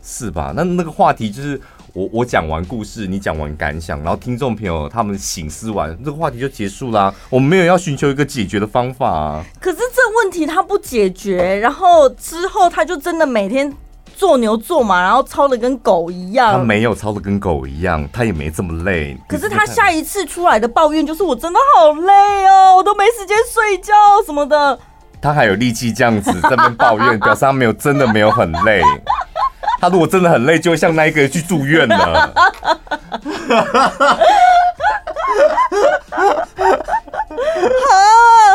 是吧？那那个话题就是。我我讲完故事，你讲完感想，然后听众朋友他们醒思完，这个话题就结束啦。我们没有要寻求一个解决的方法啊。可是这问题他不解决，然后之后他就真的每天做牛做马，然后操的跟狗一样。他没有操的跟狗一样，他也没这么累。可是他下一次出来的抱怨就是我真的好累哦，我都没时间睡觉什么的。他还有力气这样子在那边抱怨，[laughs] 表示他没有真的没有很累。他如果真的很累，就会像那一个人去住院了。啊，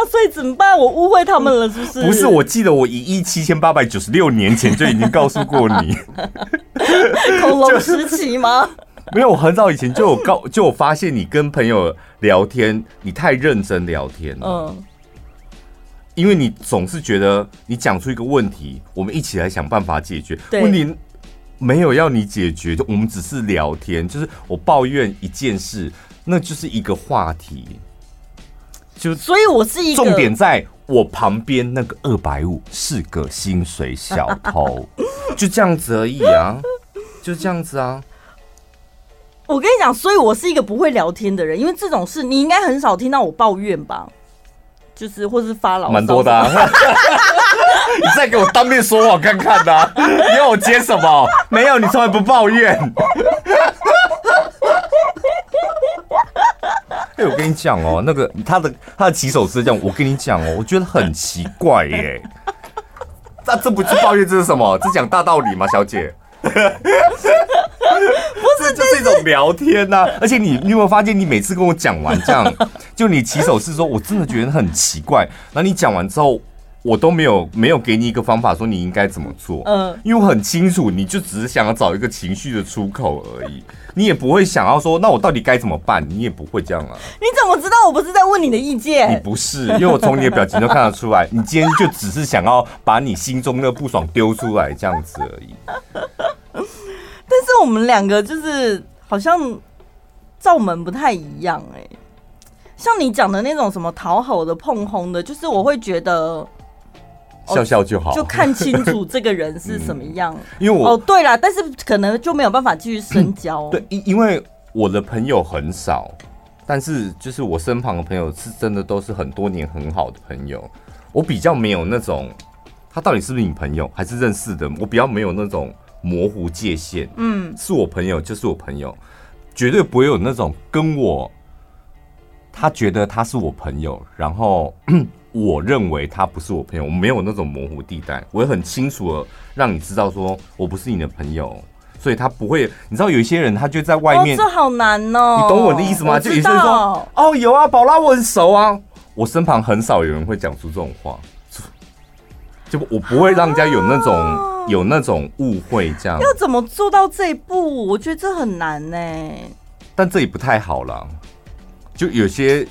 所以怎么办？我误会他们了，是不是？不是，我记得我一亿七千八百九十六年前就已经告诉过你。恐龙时期吗？[laughs] 没有，我很早以前就有告，就有发现你跟朋友聊天，你太认真聊天了。嗯。因为你总是觉得你讲出一个问题，我们一起来想办法解决问题。没有要你解决，就我们只是聊天，就是我抱怨一件事，那就是一个话题。就所以，我是一个重点，在我旁边那个二百五是个薪水小偷，[laughs] 就这样子而已啊，就这样子啊。我跟你讲，所以我是一个不会聊天的人，因为这种事你应该很少听到我抱怨吧。就是，或是发牢骚，蛮多的、啊。[laughs] 你再给我当面说话看看呐、啊！[laughs] 你要我接什么？没有，你从来不抱怨。[laughs] 哎、欸，我跟你讲哦，那个他的他的起手是这样，我跟你讲哦，我觉得很奇怪耶。[laughs] 那这不是抱怨，这是什么？这讲大道理吗，小姐？不是，这就是一种聊天呐、啊。而且你，你有没有发现，你每次跟我讲完这样，就你起手是说，我真的觉得很奇怪。那你讲完之后，我都没有没有给你一个方法，说你应该怎么做。嗯，因为我很清楚，你就只是想要找一个情绪的出口而已。你也不会想要说，那我到底该怎么办？你也不会这样啊。你怎么知道我不是在问你的意见？你不是，因为我从你的表情都看得出来，[laughs] 你今天就只是想要把你心中的不爽丢出来这样子而已。但是我们两个就是好像罩门不太一样哎、欸，像你讲的那种什么讨好的、碰红的，就是我会觉得笑笑就好，就看清楚这个人是什么样。[laughs] 嗯、因为我哦对啦，但是可能就没有办法继续深交。对，因因为我的朋友很少，但是就是我身旁的朋友是真的都是很多年很好的朋友。我比较没有那种他到底是不是你朋友还是认识的，我比较没有那种。模糊界限，嗯，是我朋友就是我朋友，绝对不会有那种跟我，他觉得他是我朋友，然后我认为他不是我朋友，我没有那种模糊地带，我也很清楚的让你知道说我不是你的朋友，所以他不会，你知道有一些人他就在外面，哦，这好难哦，你懂我的意思吗？就有些人说，哦，有啊，宝拉我很熟啊，我身旁很少有人会讲出这种话。就我不会让人家有那种、啊、有那种误会，这样要怎么做到这一步？我觉得这很难呢。但这也不太好了。就有些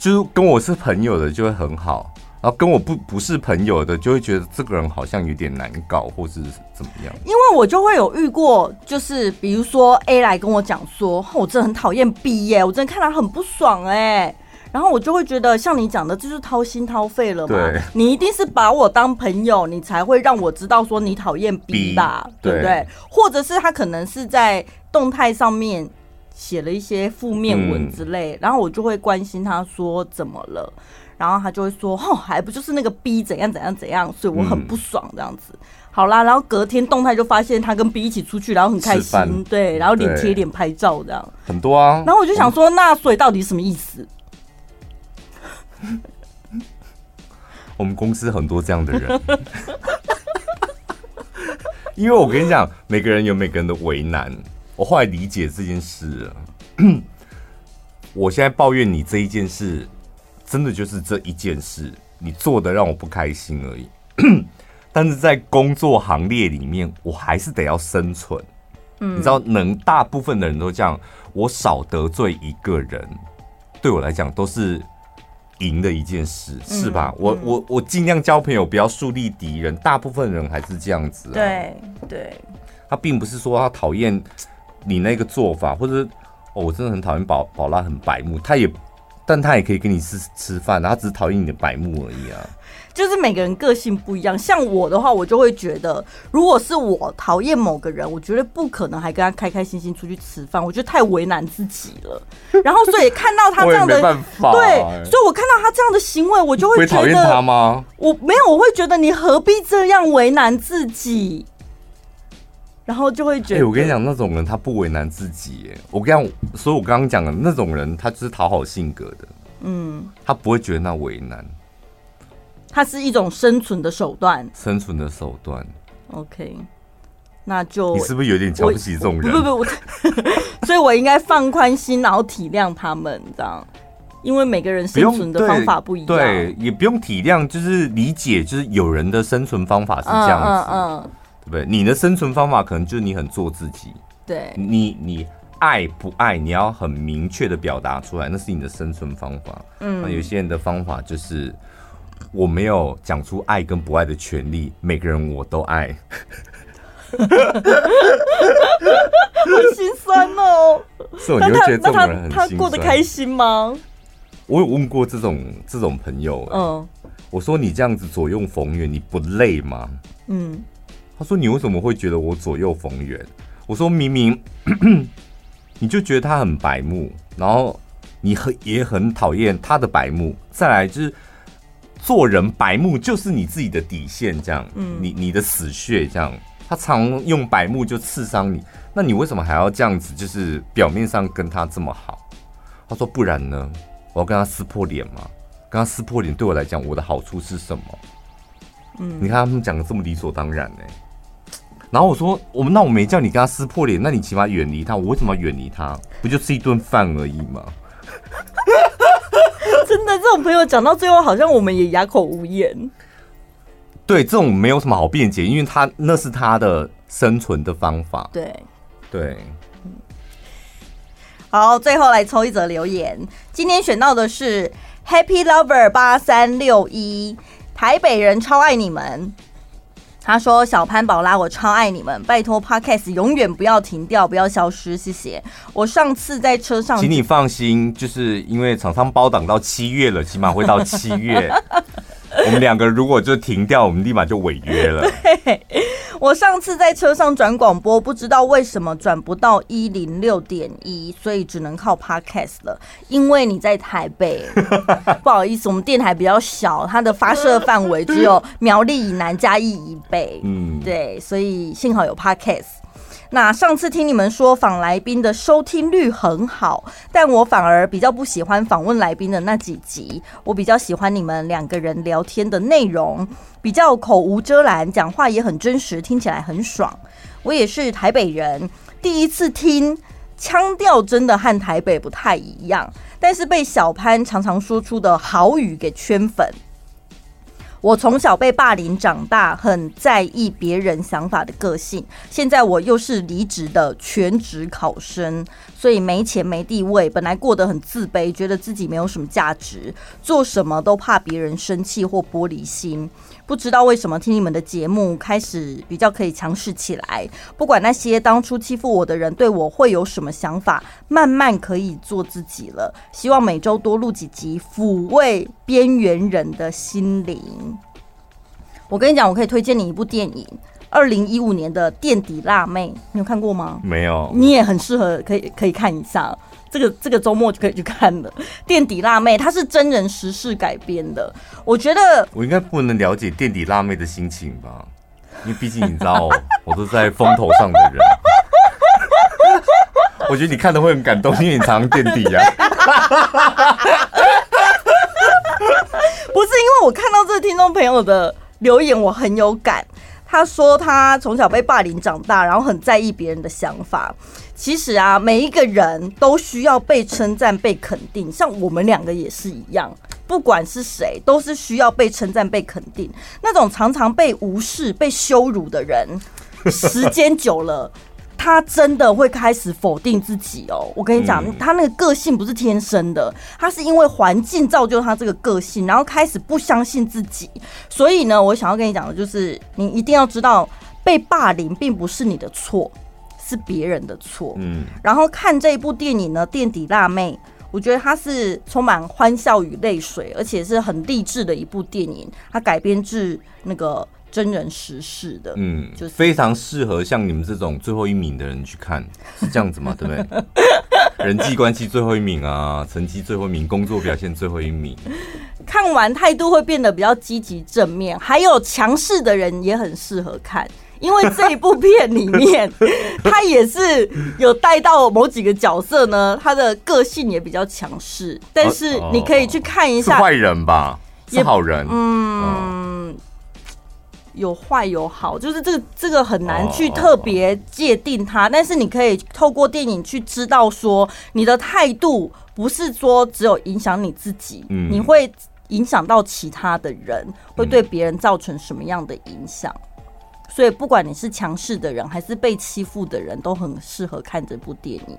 就是跟我是朋友的就会很好，然后跟我不不是朋友的就会觉得这个人好像有点难搞，或是怎么样。因为我就会有遇过，就是比如说 A 来跟我讲说，我真的很讨厌 B 耶，我真的看他很不爽哎。然后我就会觉得，像你讲的，就是掏心掏肺了嘛。你一定是把我当朋友，你才会让我知道说你讨厌 B 吧，对不对？或者是他可能是在动态上面写了一些负面文之类，然后我就会关心他说怎么了，然后他就会说，哦，还不就是那个 B 怎样怎样怎样，所以我很不爽这样子。好啦，然后隔天动态就发现他跟 B 一起出去，然后很开心，对，然后脸贴脸拍照这样，很多啊。然后我就想说，那所以到底什么意思？[laughs] 我们公司很多这样的人，[laughs] 因为我跟你讲，每个人有每个人的为难。我后来理解这件事了，[clears throat] 我现在抱怨你这一件事，真的就是这一件事，你做的让我不开心而已。[clears throat] 但是在工作行列里面，我还是得要生存。你知道，能大部分的人都这样，我少得罪一个人，对我来讲都是。赢的一件事是吧？我我我尽量交朋友，不要树立敌人。大部分人还是这样子。对对，他并不是说他讨厌你那个做法，或者哦，我真的很讨厌宝宝拉很白目，他也，但他也可以跟你吃吃饭，他只是讨厌你的白目而已啊。[laughs] 就是每个人个性不一样，像我的话，我就会觉得，如果是我讨厌某个人，我绝对不可能还跟他开开心心出去吃饭，我觉得太为难自己了。[laughs] 然后，所以看到他这样的，对，所以我看到他这样的行为，我就会觉得，会讨厌他吗？我没有，我会觉得你何必这样为难自己？然后就会觉得，哎、欸，我跟你讲，那种人他不为难自己，哎，我跟你讲，所以我刚刚讲的那种人，他就是讨好性格的，嗯，他不会觉得那为难。他是一种生存的手段，生存的手段。OK，那就你是不是有点瞧不起这种人？不不不，所以我应该放宽心，然后体谅他们，这样，因为每个人生存的方法不一样。对，对，也不用体谅，就是理解，就是有人的生存方法是这样子，嗯，嗯，嗯，对不对？你的生存方法可能就是你很做自己，对，你你爱不爱，你要很明确的表达出来，那是你的生存方法。嗯，那有些人的方法就是。我没有讲出爱跟不爱的权利，每个人我都爱，好心酸哦。是，你会觉得这种人很他，他过得开心吗？我有问过这种这种朋友，嗯，我说你这样子左右逢源，你不累吗？嗯，他说你为什么会觉得我左右逢源？我说明明 [coughs] 你就觉得他很白目，然后你很也很讨厌他的白目，再来就是。做人白目就是你自己的底线，这样，嗯，你你的死穴，这样，他常用白目就刺伤你，那你为什么还要这样子？就是表面上跟他这么好，他说不然呢？我要跟他撕破脸吗？跟他撕破脸对我来讲，我的好处是什么？嗯，你看他们讲的这么理所当然呢、欸。然后我说，我们那我没叫你跟他撕破脸，那你起码远离他。我为什么要远离他？不就吃一顿饭而已吗？[laughs] 真的，这种朋友讲到最后，好像我们也哑口无言。对，这种没有什么好辩解，因为他那是他的生存的方法。对，对。好，最后来抽一则留言。今天选到的是 Happy Lover 八三六一，台北人超爱你们。他说：“小潘宝拉，我超爱你们，拜托 Podcast 永远不要停掉，不要消失，谢谢。我上次在车上，请你放心，就是因为厂商包档到七月了，起码会到七月。[laughs] [laughs] 我们两个如果就停掉，我们立马就违约了。[laughs] 对”我上次在车上转广播，不知道为什么转不到一零六点一，所以只能靠 Podcast 了。因为你在台北，[laughs] 不好意思，我们电台比较小，它的发射范围只有苗栗以南、嘉义以北。嗯，对，所以幸好有 Podcast。那上次听你们说访来宾的收听率很好，但我反而比较不喜欢访问来宾的那几集，我比较喜欢你们两个人聊天的内容，比较口无遮拦，讲话也很真实，听起来很爽。我也是台北人，第一次听，腔调真的和台北不太一样，但是被小潘常常说出的好语给圈粉。我从小被霸凌长大，很在意别人想法的个性。现在我又是离职的全职考生，所以没钱没地位，本来过得很自卑，觉得自己没有什么价值，做什么都怕别人生气或玻璃心。不知道为什么听你们的节目开始比较可以强势起来，不管那些当初欺负我的人对我会有什么想法，慢慢可以做自己了。希望每周多录几集，抚慰边缘人的心灵。我跟你讲，我可以推荐你一部电影，二零一五年的《垫底辣妹》，你有看过吗？没有。你也很适合，可以可以看一下。这个这个周末就可以去看了，《垫底辣妹》它是真人实事改编的，我觉得我应该不能了解垫底辣妹的心情吧？因为毕竟你知道，[laughs] 我都在风头上的人。我觉得你看的会很感动，因为你常常垫底呀。[laughs] 不是因为我看到这个听众朋友的留言，我很有感。他说他从小被霸凌长大，然后很在意别人的想法。其实啊，每一个人都需要被称赞、被肯定。像我们两个也是一样，不管是谁，都是需要被称赞、被肯定。那种常常被无视、被羞辱的人，时间久了。他真的会开始否定自己哦，我跟你讲，他那个个性不是天生的，他是因为环境造就他这个个性，然后开始不相信自己。所以呢，我想要跟你讲的就是，你一定要知道，被霸凌并不是你的错，是别人的错。嗯。然后看这一部电影呢，《垫底辣妹》，我觉得它是充满欢笑与泪水，而且是很励志的一部电影。它改编自那个。真人实事的，嗯，就是非常适合像你们这种最后一名的人去看，是这样子吗？对不对？[laughs] 人际关系最后一名啊，成绩最后一名，工作表现最后一名，看完态度会变得比较积极正面。还有强势的人也很适合看，因为这一部片里面，[laughs] 他也是有带到某几个角色呢，他的个性也比较强势。但是你可以去看一下，坏人吧，是好人，嗯。嗯有坏有好，就是这个这个很难去特别界定它，但是你可以透过电影去知道说，你的态度不是说只有影响你自己，你会影响到其他的人，会对别人造成什么样的影响？所以不管你是强势的人还是被欺负的人，都很适合看这部电影。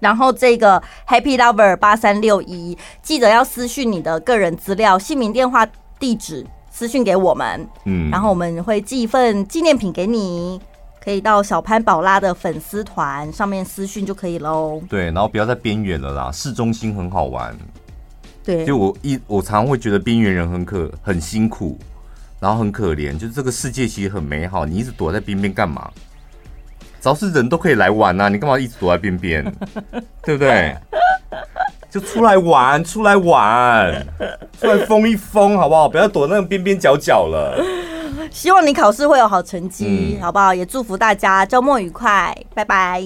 然后这个 Happy Lover 八三六一，记得要私讯你的个人资料、姓名、电话、地址。私讯给我们，嗯，然后我们会寄一份纪念品给你，可以到小潘宝拉的粉丝团上面私讯就可以喽。对，然后不要在边缘了啦，市中心很好玩。对，就我一我常常会觉得边缘人很可很辛苦，然后很可怜，就是这个世界其实很美好，你一直躲在边边干嘛？只要是人都可以来玩啊，你干嘛一直躲在边边？[laughs] 对不对？就出来玩，出来玩，出来疯一疯，好不好？不要躲那个边边角角了。希望你考试会有好成绩，嗯、好不好？也祝福大家周末愉快，拜拜。